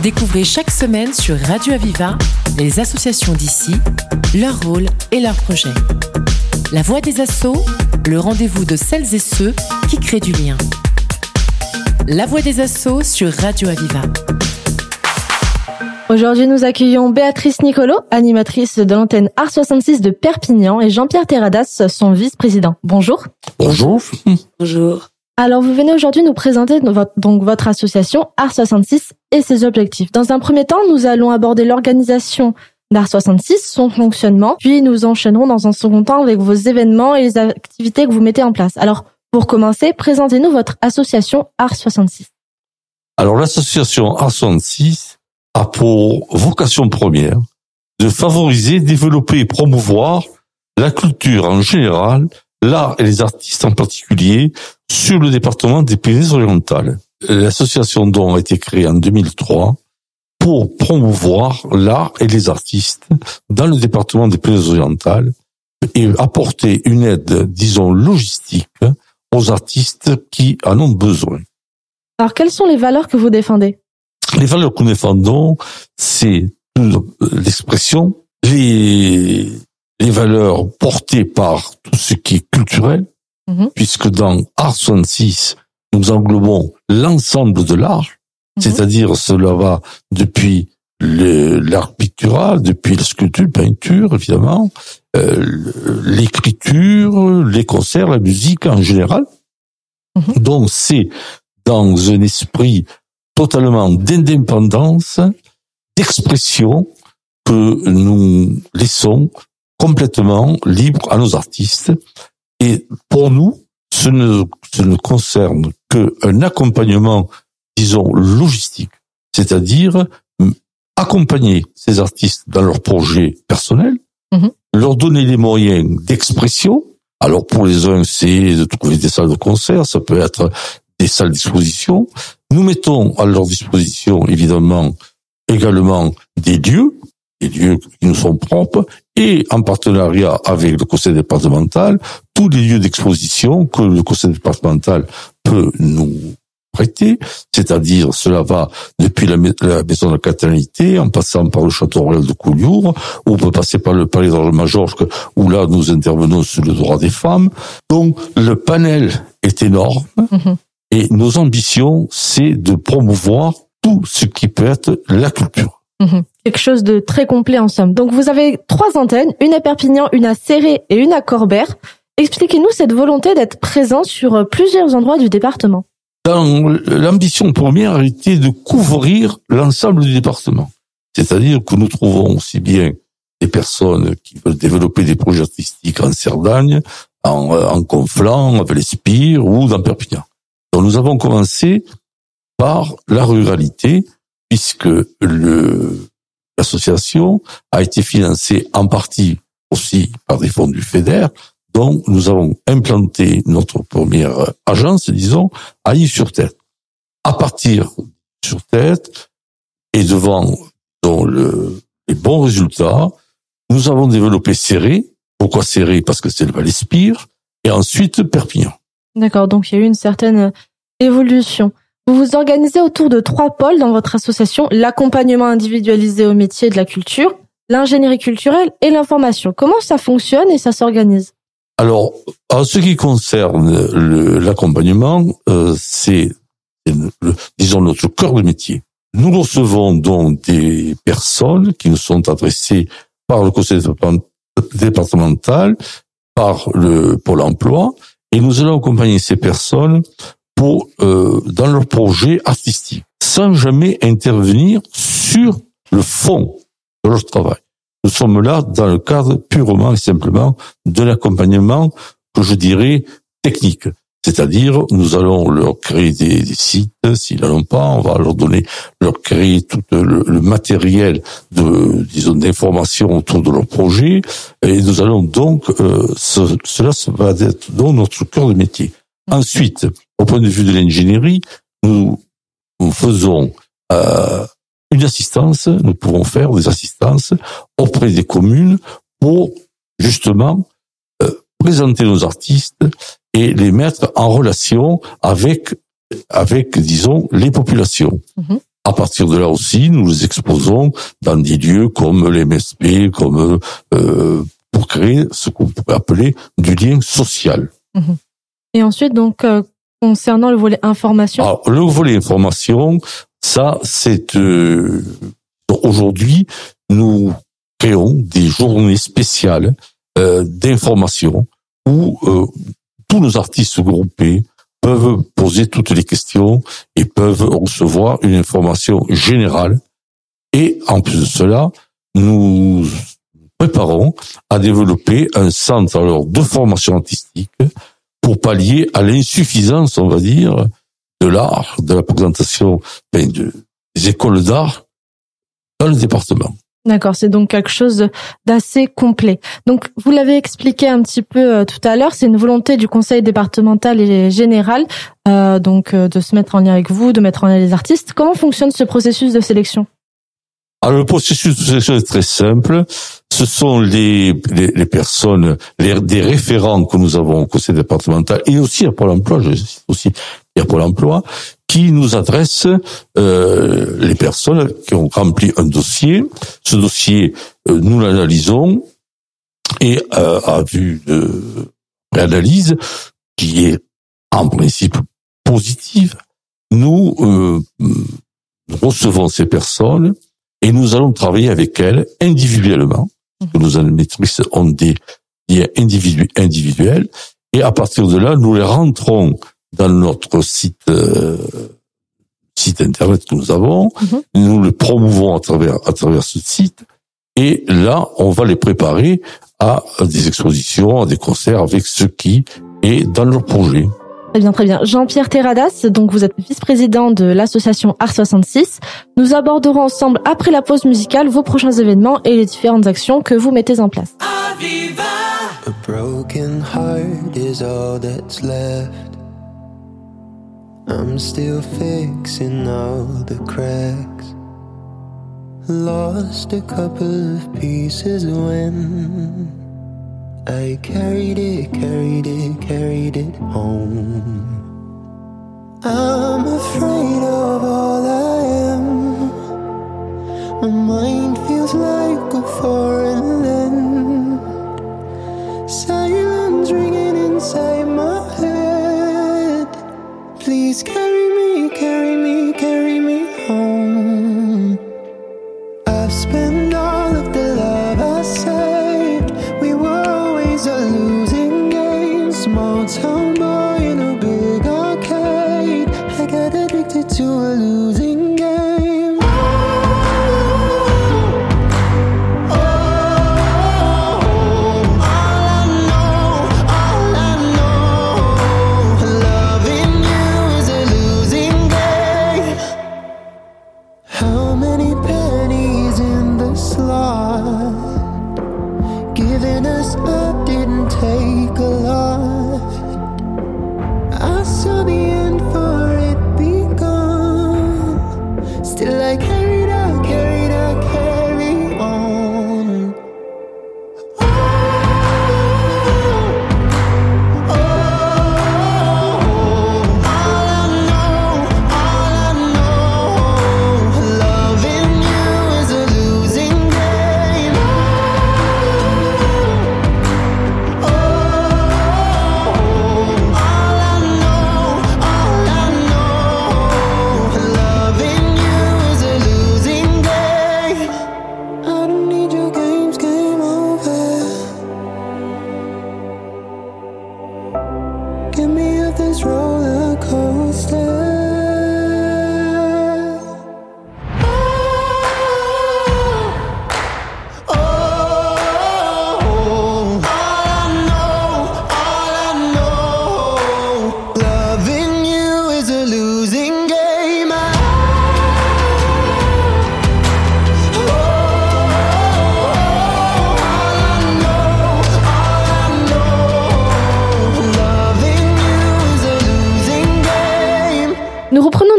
Découvrez chaque semaine sur Radio Aviva les associations d'ici, leur rôle et leurs projets. La voix des assauts, le rendez-vous de celles et ceux qui créent du lien. La voix des assauts sur Radio Aviva. Aujourd'hui, nous accueillons Béatrice Nicolo, animatrice de l'antenne Art 66 de Perpignan, et Jean-Pierre Terradas, son vice-président. Bonjour. Bonjour. Bonjour. Alors, vous venez aujourd'hui nous présenter votre, donc votre association Art 66 et ses objectifs. Dans un premier temps, nous allons aborder l'organisation d'Art 66, son fonctionnement, puis nous enchaînerons dans un second temps avec vos événements et les activités que vous mettez en place. Alors, pour commencer, présentez-nous votre association Art 66. Alors, l'association Art 66 a pour vocation première de favoriser, développer et promouvoir la culture en général, l'art et les artistes en particulier sur le département des Pyrénées-Orientales. L'association dont a été créée en 2003 pour promouvoir l'art et les artistes dans le département des Pyrénées-Orientales et apporter une aide, disons, logistique aux artistes qui en ont besoin. Alors, quelles sont les valeurs que vous défendez? Les valeurs que nous défendons, c'est l'expression, les, les valeurs portées par tout ce qui est culturel, Mhm. puisque dans Art 66, nous englobons l'ensemble de l'art, Mhm. c'est-à-dire cela va depuis l'art pictural, depuis la sculpture, la peinture, évidemment, euh, l'écriture, les concerts, la musique en général. Mhm. Donc c'est dans un esprit totalement d'indépendance, d'expression que nous laissons complètement libre à nos artistes. Et pour nous, ce ne, ce ne concerne qu'un accompagnement, disons, logistique, c'est-à-dire accompagner ces artistes dans leurs projets personnels, Mhm. leur donner les moyens d'expression. Alors pour les uns, c'est de trouver des salles de concert, ça peut être des salles d'exposition. Nous mettons à leur disposition, évidemment, également des lieux, des lieux qui nous sont propres, et en partenariat avec le conseil départemental, tous les lieux d'exposition que le conseil départemental peut nous prêter, c'est-à-dire cela va depuis la, mai- la maison de la caternité, en passant par le château royal de Collioure, ou on peut passer par le palais de Majorque, où là nous intervenons sur le droit des femmes. Donc le panel est énorme, Mhm. et nos ambitions, c'est de promouvoir tout ce qui peut être la culture. Mhm. Quelque chose de très complet en somme. Donc, vous avez trois antennes, une à Perpignan, une à Serré et une à Corbert. Expliquez-nous cette volonté d'être présent sur plusieurs endroits du département. L'ambition première était de couvrir l'ensemble du département. C'est-à-dire que nous trouvons aussi bien des personnes qui veulent développer des projets artistiques en Cerdagne, en, en Conflans, à Vélespire ou dans Perpignan. Donc nous avons commencé par la ruralité, puisque le, l'association a été financée en partie aussi par des fonds du FEDER, donc nous avons implanté notre première agence, disons, à Yves-sur-Tête. À partir sur tête et devant donc, le, les bons résultats, nous avons développé Serré. Pourquoi Serré? Parce que c'est le Val-Espire. Et ensuite Perpignan. D'accord, donc il y a eu une certaine évolution. Vous vous organisez autour de trois pôles dans votre association, l'accompagnement individualisé au métier de la culture, l'ingénierie culturelle et l'information. Comment ça fonctionne et ça s'organise? Alors, en ce qui concerne l'accompagnement, euh, c'est, disons, notre cœur de métier. Nous recevons donc des personnes qui nous sont adressées par le conseil département- départemental, par le Pôle emploi, et nous allons accompagner ces personnes pour euh, dans leurs projets artistiques, sans jamais intervenir sur le fond de leur travail. Nous sommes là dans le cadre purement et simplement de l'accompagnement que je dirais technique. C'est-à-dire, nous allons leur créer des, des sites, s'ils n'en ont pas, on va leur donner, leur créer tout le, le matériel de, disons, d'information autour de leur projet, et nous allons donc, euh, ce- cela va être donc notre cœur de métier. Ensuite, au point de vue de l'ingénierie, nous, nous faisons euh, une assistance, nous pouvons faire des assistances auprès des communes pour justement euh, présenter nos artistes et les mettre en relation avec, avec disons, les populations. Mhm. à partir de là aussi, nous les exposons dans des lieux comme les MSP, comme euh, pour créer ce qu'on pourrait appeler du lien social. Mhm. Et ensuite, donc, euh, concernant le volet information. Alors, le volet information, ça, c'est euh, aujourd'hui, nous créons des journées spéciales euh, d'information où euh, tous nos artistes groupés peuvent poser toutes les questions et peuvent recevoir une information générale. Et en plus de cela, nous préparons à développer un centre de formation artistique pour pallier à l'insuffisance, on va dire, de l'art, de la présentation ben, des écoles d'art dans le département. D'accord, c'est donc quelque chose d'assez complet. Donc, vous l'avez expliqué un petit peu euh, tout à l'heure, c'est une volonté du conseil départemental et général, euh, donc euh, de se mettre en lien avec vous, de mettre en lien les artistes. Comment fonctionne ce processus de sélection? Alors le processus de sélection est très simple. Ce sont les, les, personnes, les, des référents que nous avons au conseil départemental et aussi à Pôle Emploi, je cite aussi à Pôle Emploi, qui nous adresse euh, les personnes qui ont rempli un dossier. Ce dossier, euh, nous l'analysons et euh, à vue de réanalyse, qui est en principe positive, nous, euh, recevons ces personnes et nous allons travailler avec elles individuellement. Mmh. Nos animatrices ont des liens individuels et à partir de là, nous les rentrons dans notre site euh, site internet que nous avons. Mhm. Nous le promouvons à travers à travers ce site. Et là, on va les préparer à des expositions, à des concerts avec ce qui est dans leur projet. Très bien, très bien. Jean-Pierre Terradas, donc vous êtes vice-président de l'association Art 66. Nous aborderons ensemble, après la pause musicale, vos prochains événements et les différentes actions que vous mettez en place. A broken heart is all that's left. I'm still fixing all the cracks. Lost a couple of pieces when I carried it, carried it, carried it home. I'm afraid of all I am. My mind feels like a foreign land. Silence ringing inside my head. Please carry me, carry me, carry me home. I've spent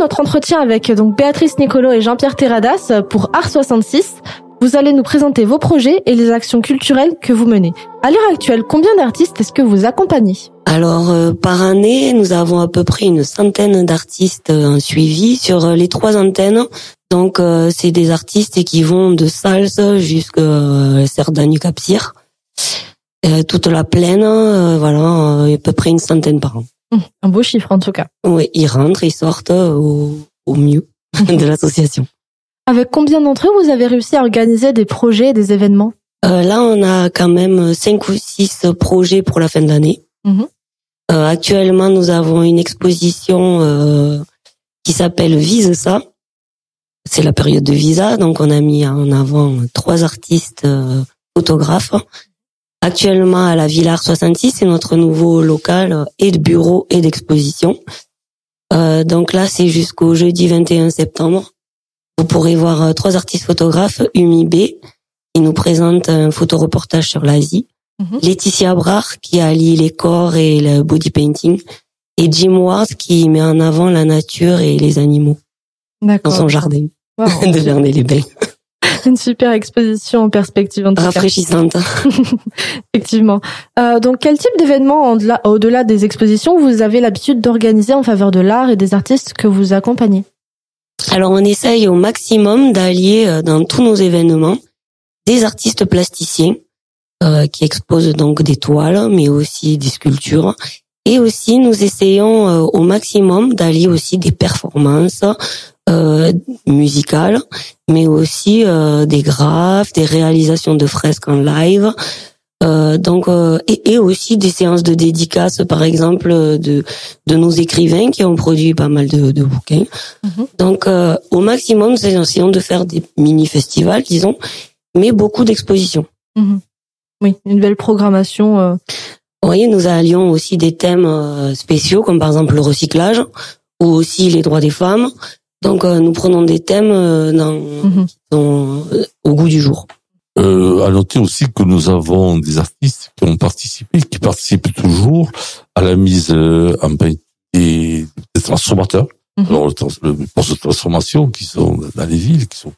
entretien avec donc Béatrice Nicolo et Jean-Pierre Terradas pour Art 66. Vous allez nous présenter vos projets et les actions culturelles que vous menez. À l'heure actuelle, combien d'artistes est-ce que vous accompagnez? Alors par année, nous avons à peu près une centaine d'artistes en suivi sur les trois antennes. Donc c'est des artistes qui vont de Salsa jusqu'à Cerdagne Capcir. toute la plaine, voilà, à peu près une centaine par an. Un beau chiffre en tout cas. Oui, ils rentrent, ils sortent au, au mieux de l'association. Avec combien d'entre eux vous avez réussi à organiser des projets et des événements? Euh, Là, on a quand même cinq ou six projets pour la fin de l'année. Mhm. Euh, actuellement, nous avons une exposition euh, qui s'appelle Vise ça. C'est la période de visa, donc on a mis en avant trois artistes photographes. Actuellement, à la Villard 66, c'est notre nouveau local et de bureau et d'exposition. donc là, c'est jusqu'au jeudi 21 septembre. Vous pourrez voir euh, trois artistes photographes, Umi B, qui nous présente un photoreportage sur l'Asie, mhm. Laetitia Brach, qui allie les corps et le body painting, et Jim Ward, qui met en avant la nature et les animaux dans son jardin de Vernay-les-Bains. Une super exposition en perspective en tout Rafraîchissante. Effectivement. Euh, donc, quel type d'événements au-delà des expositions vous avez l'habitude d'organiser en faveur de l'art et des artistes que vous accompagnez? Alors on essaye au maximum d'allier euh, dans tous nos événements des artistes plasticiens euh, qui exposent donc des toiles, mais aussi des sculptures. Et aussi nous essayons euh, au maximum d'allier aussi des performances musicales, mais aussi des graphes, des réalisations de fresques en live, euh, donc euh, et, aussi des séances de dédicaces, par exemple de de nos écrivains qui ont produit pas mal de, de bouquins. Mhm. Donc euh, au maximum, nous essayons de faire des mini festivals, disons, mais beaucoup d'expositions. Mhm. Oui, une belle programmation. Oui, nous allions aussi des thèmes spéciaux comme par exemple le recyclage ou aussi les droits des femmes. Donc nous prenons des thèmes dans, mhm. qui sont au goût du jour. Euh, à noter aussi que nous avons des artistes qui ont participé, qui participent toujours à la mise euh, en place des, transformateurs, mhm. Alors, le, postes de transformation qui sont dans les villes, qui sont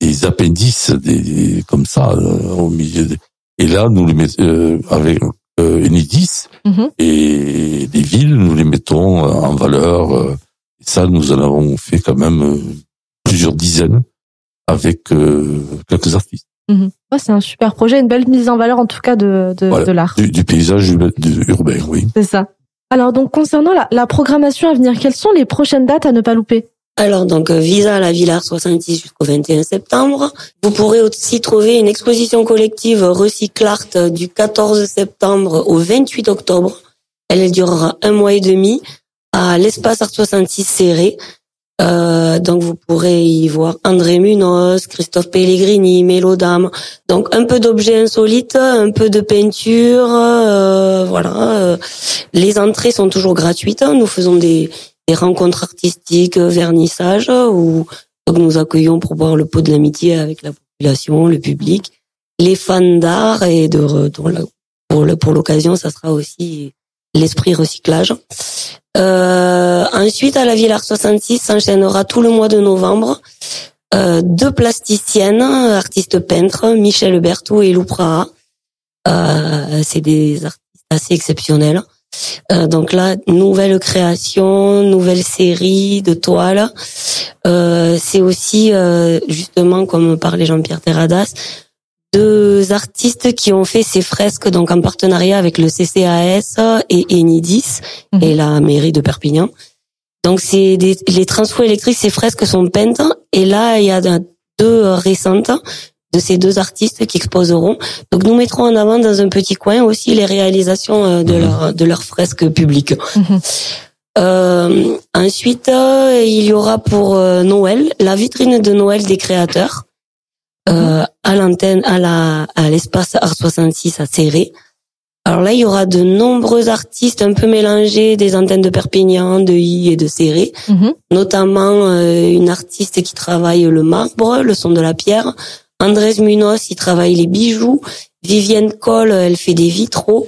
des appendices, des, comme ça euh, au milieu. Des, et là, nous les mettons euh, avec euh, Enidis mhm. et les villes, nous les mettons en valeur. Et ça, nous en avons fait quand même plusieurs dizaines avec quelques artistes. Mhm. c'est un super projet, une belle mise en valeur en tout cas de, de, de l'art. Du, paysage urbain, oui. C'est ça. Alors donc concernant la, la, programmation à venir, quelles sont les prochaines dates à ne pas louper? Alors donc Visa à la Villard 66 jusqu'au 21 septembre. Vous pourrez aussi trouver une exposition collective Recyclart du 14 septembre au 28 octobre. Elle durera un mois et demi à l'espace Art 66 serré euh, donc vous pourrez y voir André Munoz, Christophe Pellegrini, Mélodame. Donc un peu d'objets insolites, un peu de peinture, euh, voilà. Les entrées sont toujours gratuites. Nous faisons des, des rencontres artistiques, vernissages, où donc nous accueillons pour boire le pot de l'amitié avec la population, le public, les fans d'art et de pour l'occasion, ça sera aussi l'esprit recyclage. Euh, ensuite, à la Villard 66 s'enchaînera tout le mois de novembre euh, deux plasticiennes, artistes peintres, Michel Berthaud et Lou Euh, c'est des artistes assez exceptionnels. Euh, donc là, nouvelle création, nouvelle série de toiles. Euh, c'est aussi euh, justement, comme parlait Jean-Pierre Terradas, deux artistes qui ont fait ces fresques donc en partenariat avec le CCAS et Enidis mhm. et la mairie de Perpignan. Donc c'est les transfos électriques, ces fresques sont peintes et là il y a deux récentes de ces deux artistes qui exposeront. Donc nous mettrons en avant dans un petit coin aussi les réalisations euh, de mhm. leur de leurs fresques publiques. Mhm. Euh, ensuite, euh, il y aura pour Noël la vitrine de Noël des créateurs euh, à l'antenne, à la, à l'espace Art 66 à Serré. Alors là, il y aura de nombreux artistes un peu mélangés, des antennes de Perpignan, de I et de Serré, mhm. notamment euh, une artiste qui travaille le marbre, le son de la pierre. Andrés Munoz, il travaille les bijoux. Vivienne Coll, elle fait des vitraux.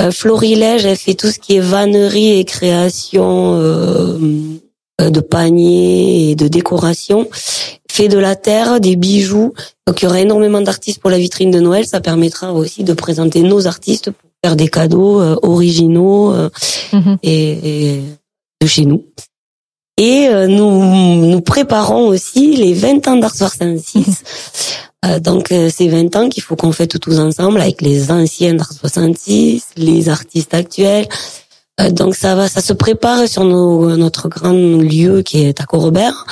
Euh, Florilège, elle fait tout ce qui est vannerie et création euh, de paniers et de décoration fait de la terre, des bijoux. Donc il y aura énormément d'artistes pour la vitrine de Noël. Ça permettra aussi de présenter nos artistes pour faire des cadeaux euh, originaux euh, Mhm. et, et de chez nous. Et euh, nous nous préparons aussi les 20 ans d'Art 66. Euh, donc c'est 20 ans qu'il faut qu'on fête tous ensemble avec les anciens d'Art 66, les artistes actuels. Donc ça va, ça se prépare sur nos, notre grand lieu qui est à Corobert,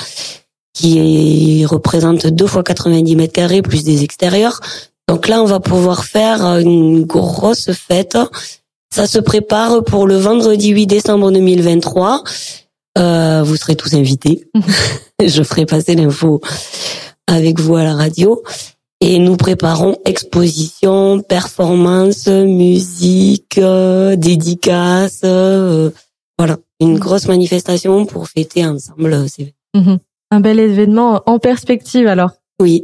qui représente deux fois 90 mètres carrés plus des extérieurs. Donc là, on va pouvoir faire une grosse fête. Ça se prépare pour le vendredi 8 décembre 2023. Euh, vous serez tous invités. Je ferai passer l'info avec vous à la radio. Et nous préparons exposition, performance, musique, euh, dédicaces. euh, voilà, une grosse manifestation pour fêter ensemble euh, ces Mhm. Un bel événement en perspective alors. Oui.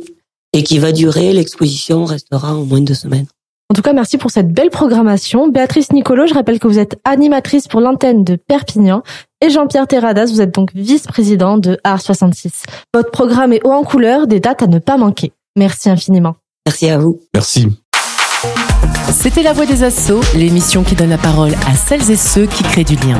Et qui va durer, l'exposition restera en moins de deux semaines. En tout cas, merci pour cette belle programmation. Béatrice Nicolo, je rappelle que vous êtes animatrice pour l'antenne de Perpignan. Et Jean-Pierre Terradas, vous êtes donc vice-président de Art 66. Votre programme est haut en couleur, des dates à ne pas manquer. Merci infiniment. Merci à vous. Merci. C'était La Voix des Assauts, l'émission qui donne la parole à celles et ceux qui créent du lien.